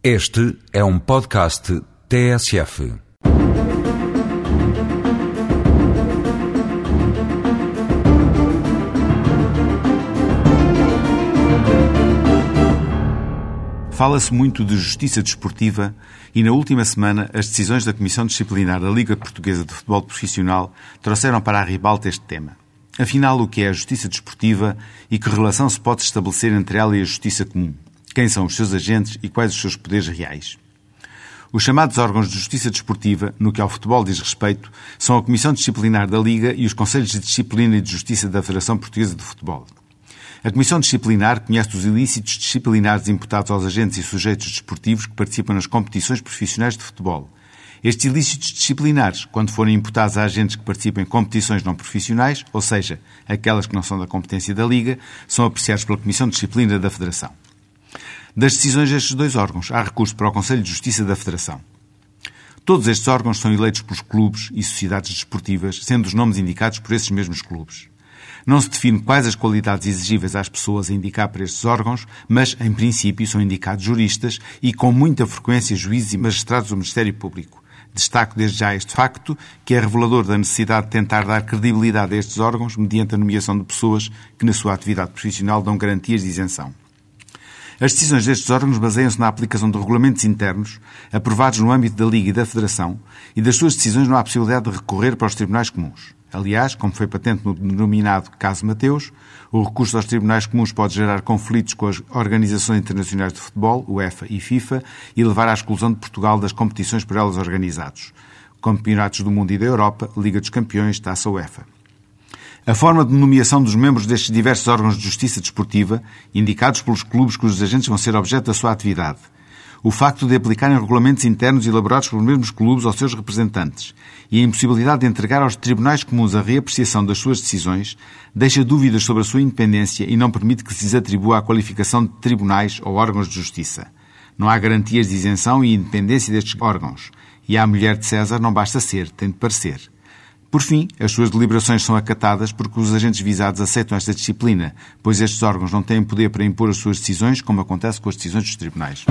Este é um podcast TSF. Fala-se muito de justiça desportiva e, na última semana, as decisões da Comissão Disciplinar da Liga Portuguesa de Futebol Profissional trouxeram para a ribalta este tema. Afinal, o que é a justiça desportiva e que relação se pode estabelecer entre ela e a justiça comum? Quem são os seus agentes e quais os seus poderes reais? Os chamados órgãos de justiça desportiva, no que ao futebol diz respeito, são a Comissão Disciplinar da Liga e os Conselhos de Disciplina e de Justiça da Federação Portuguesa de Futebol. A Comissão Disciplinar conhece os ilícitos disciplinares imputados aos agentes e sujeitos desportivos que participam nas competições profissionais de futebol. Estes ilícitos disciplinares, quando forem imputados a agentes que participam em competições não profissionais, ou seja, aquelas que não são da competência da Liga, são apreciados pela Comissão de Disciplina da Federação. Das decisões destes dois órgãos, há recurso para o Conselho de Justiça da Federação. Todos estes órgãos são eleitos pelos clubes e sociedades desportivas, sendo os nomes indicados por esses mesmos clubes. Não se define quais as qualidades exigíveis às pessoas a indicar para estes órgãos, mas, em princípio, são indicados juristas e, com muita frequência, juízes e magistrados do Ministério Público. Destaco desde já este facto, que é revelador da necessidade de tentar dar credibilidade a estes órgãos mediante a nomeação de pessoas que, na sua atividade profissional, dão garantias de isenção. As decisões destes órgãos baseiam-se na aplicação de regulamentos internos aprovados no âmbito da Liga e da Federação e das suas decisões não há possibilidade de recorrer para os tribunais comuns. Aliás, como foi patente no denominado caso Mateus, o recurso aos tribunais comuns pode gerar conflitos com as organizações internacionais de futebol, UEFA e FIFA, e levar à exclusão de Portugal das competições por elas organizados. Campeonatos do Mundo e da Europa, Liga dos Campeões, Taça UEFA. A forma de nomeação dos membros destes diversos órgãos de justiça desportiva, indicados pelos clubes cujos agentes vão ser objeto da sua atividade, o facto de aplicarem regulamentos internos elaborados pelos mesmos clubes aos seus representantes e a impossibilidade de entregar aos tribunais comuns a reapreciação das suas decisões deixa dúvidas sobre a sua independência e não permite que se lhes atribua a qualificação de tribunais ou órgãos de justiça. Não há garantias de isenção e independência destes órgãos. E à mulher de César não basta ser, tem de parecer. Por fim, as suas deliberações são acatadas porque os agentes visados aceitam esta disciplina, pois estes órgãos não têm poder para impor as suas decisões, como acontece com as decisões dos tribunais.